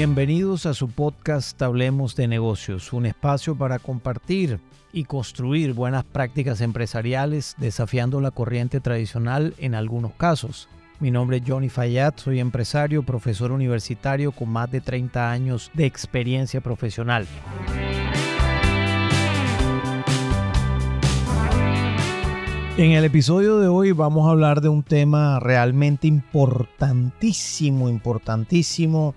Bienvenidos a su podcast Hablemos de negocios, un espacio para compartir y construir buenas prácticas empresariales desafiando la corriente tradicional en algunos casos. Mi nombre es Johnny Fayad, soy empresario, profesor universitario con más de 30 años de experiencia profesional. En el episodio de hoy vamos a hablar de un tema realmente importantísimo, importantísimo,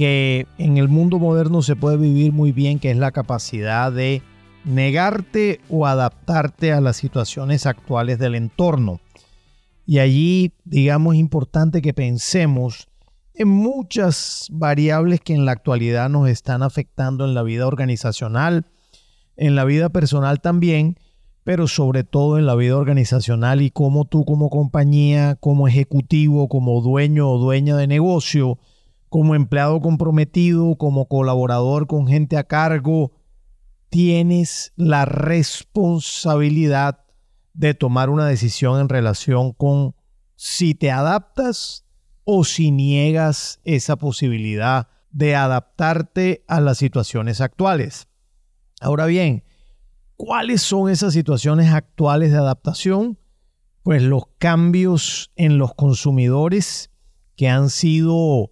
que en el mundo moderno se puede vivir muy bien, que es la capacidad de negarte o adaptarte a las situaciones actuales del entorno. Y allí, digamos, es importante que pensemos en muchas variables que en la actualidad nos están afectando en la vida organizacional, en la vida personal también, pero sobre todo en la vida organizacional y cómo tú como compañía, como ejecutivo, como dueño o dueña de negocio, como empleado comprometido, como colaborador con gente a cargo, tienes la responsabilidad de tomar una decisión en relación con si te adaptas o si niegas esa posibilidad de adaptarte a las situaciones actuales. Ahora bien, ¿Cuáles son esas situaciones actuales de adaptación? Pues los cambios en los consumidores que han sido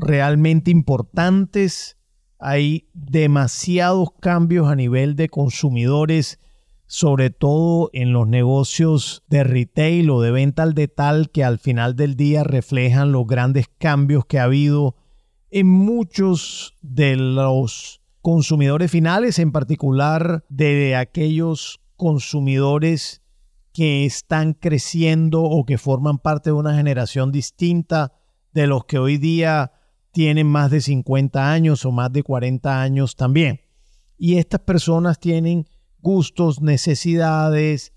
realmente importantes. Hay demasiados cambios a nivel de consumidores, sobre todo en los negocios de retail o de venta al detal, que al final del día reflejan los grandes cambios que ha habido en muchos de los consumidores finales, en particular de aquellos consumidores que están creciendo o que forman parte de una generación distinta de los que hoy día tienen más de 50 años o más de 40 años también. Y estas personas tienen gustos, necesidades,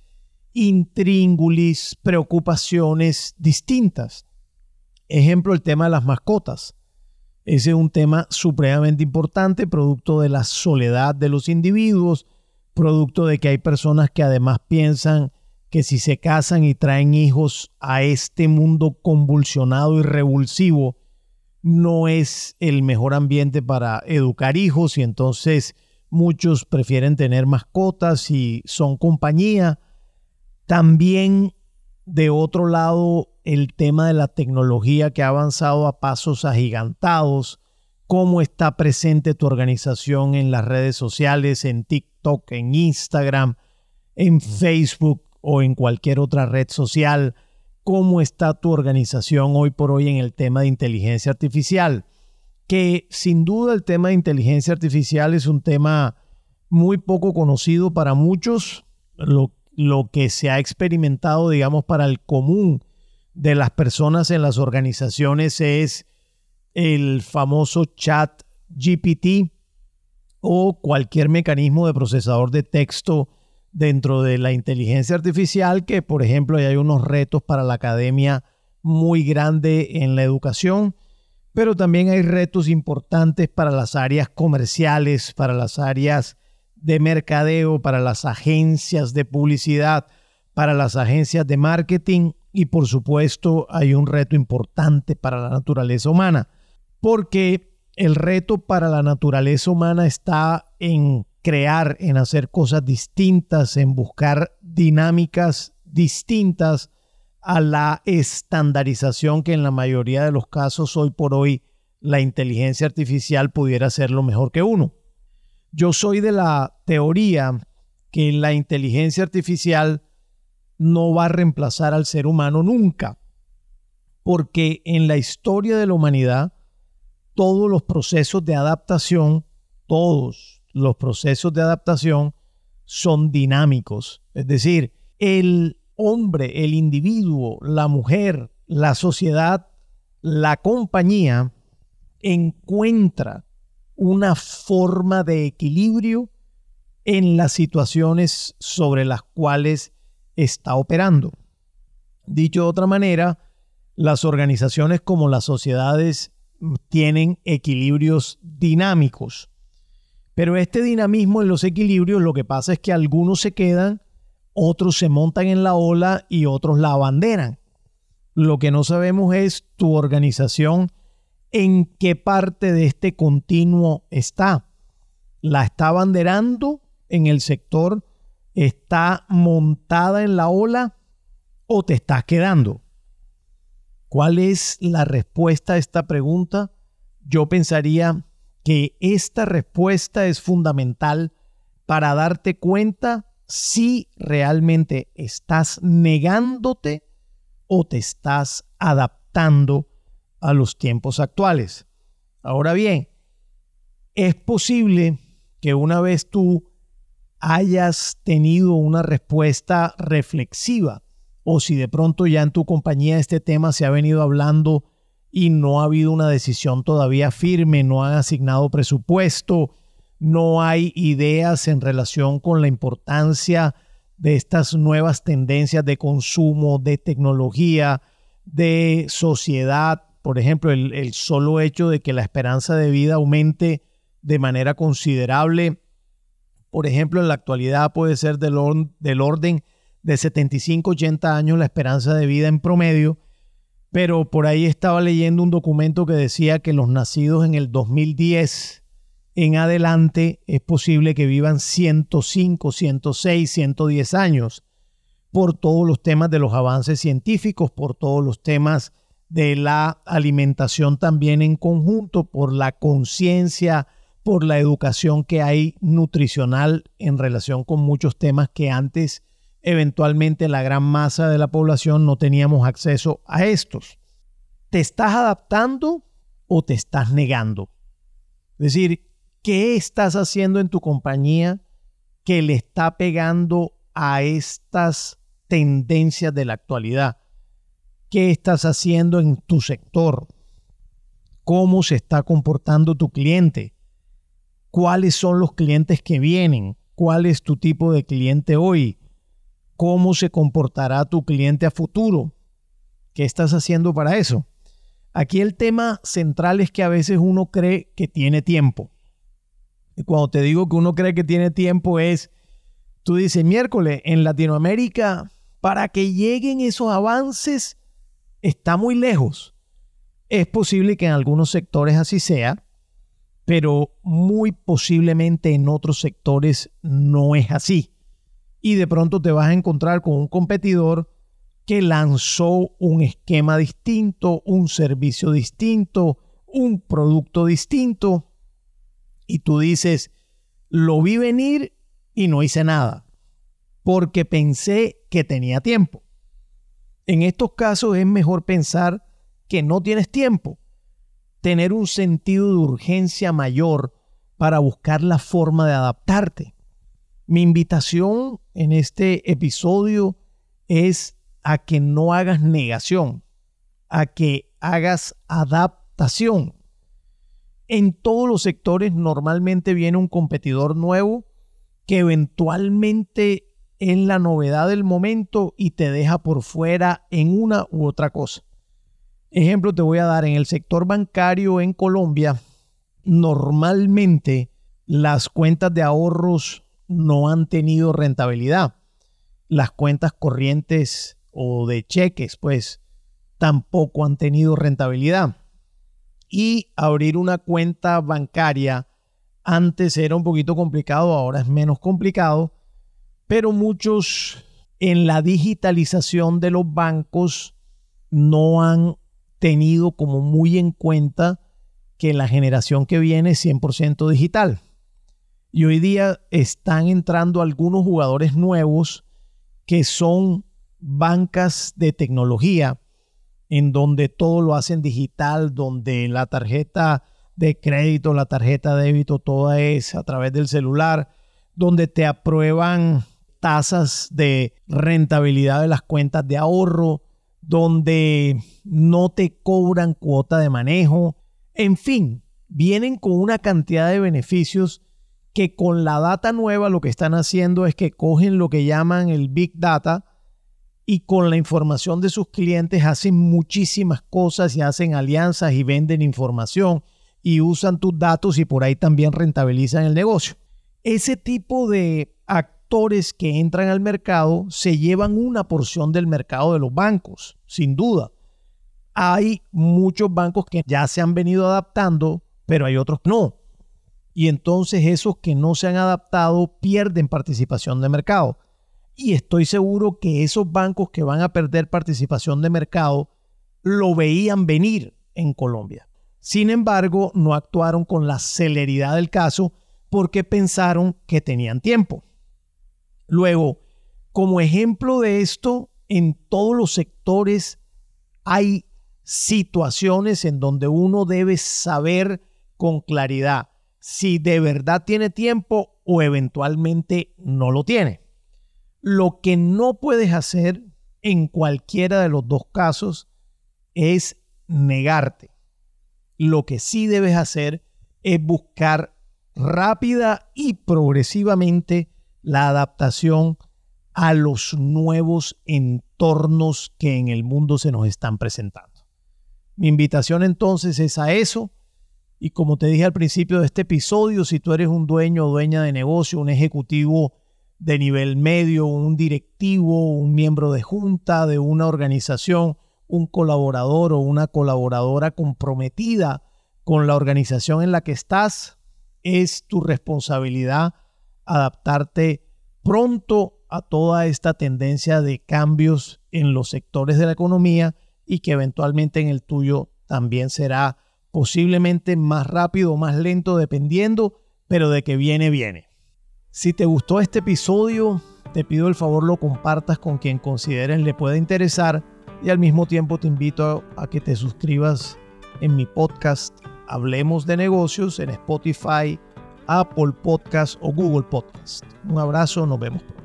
intríngulis, preocupaciones distintas. Ejemplo, el tema de las mascotas. Ese es un tema supremamente importante, producto de la soledad de los individuos, producto de que hay personas que además piensan que si se casan y traen hijos a este mundo convulsionado y revulsivo, no es el mejor ambiente para educar hijos y entonces muchos prefieren tener mascotas y son compañía. También de otro lado el tema de la tecnología que ha avanzado a pasos agigantados, cómo está presente tu organización en las redes sociales, en TikTok, en Instagram, en Facebook o en cualquier otra red social, cómo está tu organización hoy por hoy en el tema de inteligencia artificial, que sin duda el tema de inteligencia artificial es un tema muy poco conocido para muchos, lo, lo que se ha experimentado, digamos, para el común de las personas en las organizaciones es el famoso chat GPT o cualquier mecanismo de procesador de texto dentro de la inteligencia artificial que, por ejemplo, hay unos retos para la academia muy grande en la educación, pero también hay retos importantes para las áreas comerciales, para las áreas de mercadeo, para las agencias de publicidad, para las agencias de marketing y por supuesto hay un reto importante para la naturaleza humana, porque el reto para la naturaleza humana está en crear, en hacer cosas distintas, en buscar dinámicas distintas a la estandarización que en la mayoría de los casos hoy por hoy la inteligencia artificial pudiera lo mejor que uno. Yo soy de la teoría que la inteligencia artificial no va a reemplazar al ser humano nunca, porque en la historia de la humanidad todos los procesos de adaptación, todos los procesos de adaptación son dinámicos. Es decir, el hombre, el individuo, la mujer, la sociedad, la compañía encuentra una forma de equilibrio en las situaciones sobre las cuales está operando. Dicho de otra manera, las organizaciones como las sociedades tienen equilibrios dinámicos. Pero este dinamismo en los equilibrios lo que pasa es que algunos se quedan, otros se montan en la ola y otros la abanderan. Lo que no sabemos es tu organización ¿En qué parte de este continuo está? ¿La está banderando en el sector? ¿Está montada en la ola o te estás quedando? ¿Cuál es la respuesta a esta pregunta? Yo pensaría que esta respuesta es fundamental para darte cuenta si realmente estás negándote o te estás adaptando a los tiempos actuales. Ahora bien, es posible que una vez tú hayas tenido una respuesta reflexiva o si de pronto ya en tu compañía este tema se ha venido hablando y no ha habido una decisión todavía firme, no han asignado presupuesto, no hay ideas en relación con la importancia de estas nuevas tendencias de consumo, de tecnología, de sociedad. Por ejemplo, el, solo hecho de que la esperanza de vida aumente de manera considerable. Por ejemplo, en la actualidad puede ser del, del orden de 75, 80 años la esperanza de vida en promedio, pero por ahí estaba leyendo un documento que decía que los nacidos en el 2010 en adelante es posible que vivan 105, 106, 110 años por todos los temas de los avances científicos, por todos los temas de la alimentación también en conjunto, por la conciencia, por la educación que hay nutricional en relación con muchos temas que antes eventualmente la gran masa de la población no teníamos acceso a estos. ¿Te estás adaptando o te estás negando? Es decir, ¿qué estás haciendo en tu compañía que le está pegando a estas tendencias de la actualidad? ¿Qué estás haciendo en tu sector? ¿Cómo se está comportando tu cliente? ¿Cuáles son los clientes que vienen? ¿Cuál es tu tipo de cliente hoy? Cómo se comportará tu cliente a futuro. ¿Qué estás haciendo para eso? Aquí el tema central es que a veces uno cree que tiene tiempo. Y cuando te digo que uno cree que tiene tiempo es, tú dices, miércoles, en Latinoamérica, para que lleguen esos avances, está muy lejos. Es posible que en algunos sectores así sea, pero muy posiblemente en otros sectores no es así y de pronto te vas a encontrar con un competidor que lanzó un esquema distinto, un servicio distinto, un producto distinto y tú dices, lo vi venir y no hice nada porque pensé que tenía tiempo. En estos casos es mejor pensar que no tienes tiempo, tener un sentido de urgencia mayor para buscar la forma de adaptarte. Mi invitación en este episodio es a que no hagas negación, a que hagas adaptación. En todos los sectores normalmente viene un competidor nuevo que eventualmente es la novedad del momento y te deja por fuera en una u otra cosa. Ejemplo te voy a dar, en el sector bancario en Colombia, normalmente las cuentas de ahorros no han tenido rentabilidad. Las cuentas corrientes o de cheques, pues, tampoco han tenido rentabilidad. Y abrir una cuenta bancaria antes era un poquito complicado, ahora es menos complicado, pero muchos en la digitalización de los bancos no han tenido como muy en cuenta que la generación que viene es 100% digital. Y hoy día están entrando algunos jugadores nuevos que son bancas de tecnología en donde todo lo hacen digital, donde la tarjeta de crédito, la tarjeta de débito, toda es a través del celular, donde te aprueban tasas de rentabilidad de las cuentas de ahorro, donde no te cobran cuota de manejo, en fin, vienen con una cantidad de beneficios que con la data nueva lo que están haciendo es que cogen lo que llaman el Big Data y con la información de sus clientes hacen muchísimas cosas y hacen alianzas y venden información y usan tus datos y por ahí también rentabilizan el negocio. Ese tipo de actores que entran al mercado se llevan una porción del mercado de los bancos, sin duda. hay muchos bancos que ya se han venido adaptando, pero hay otros no. Y entonces esos que no se han adaptado pierden participación de mercado. Y estoy seguro que esos bancos que van a perder participación de mercado lo veían venir en Colombia. Sin embargo, no actuaron con la celeridad del caso porque pensaron que tenían tiempo. Luego, como ejemplo de esto, en todos los sectores hay situaciones en donde uno debe saber con claridad si de verdad tiene tiempo o eventualmente no lo tiene. Lo que no puedes hacer en cualquiera de los dos casos es negarte. Lo que sí debes hacer es buscar rápida y progresivamente la adaptación a los nuevos entornos que en el mundo se nos están presentando. Mi invitación entonces es a eso. Y como te dije al principio de este episodio, si tú eres un dueño o dueña de negocio, un ejecutivo de nivel medio, un directivo, un miembro de junta de una organización, un colaborador o una colaboradora comprometida con la organización en la que estás, es tu responsabilidad adaptarte pronto a toda esta tendencia de cambios en los sectores de la economía y que eventualmente en el tuyo también será posiblemente más rápido o más lento dependiendo, pero de que viene, viene. Si te gustó este episodio, te pido el favor lo compartas con quien consideres le pueda interesar y al mismo tiempo te invito a, que te suscribas en mi podcast Hablemos de negocios en Spotify, Apple Podcast o Google Podcast. Un abrazo, nos vemos pronto.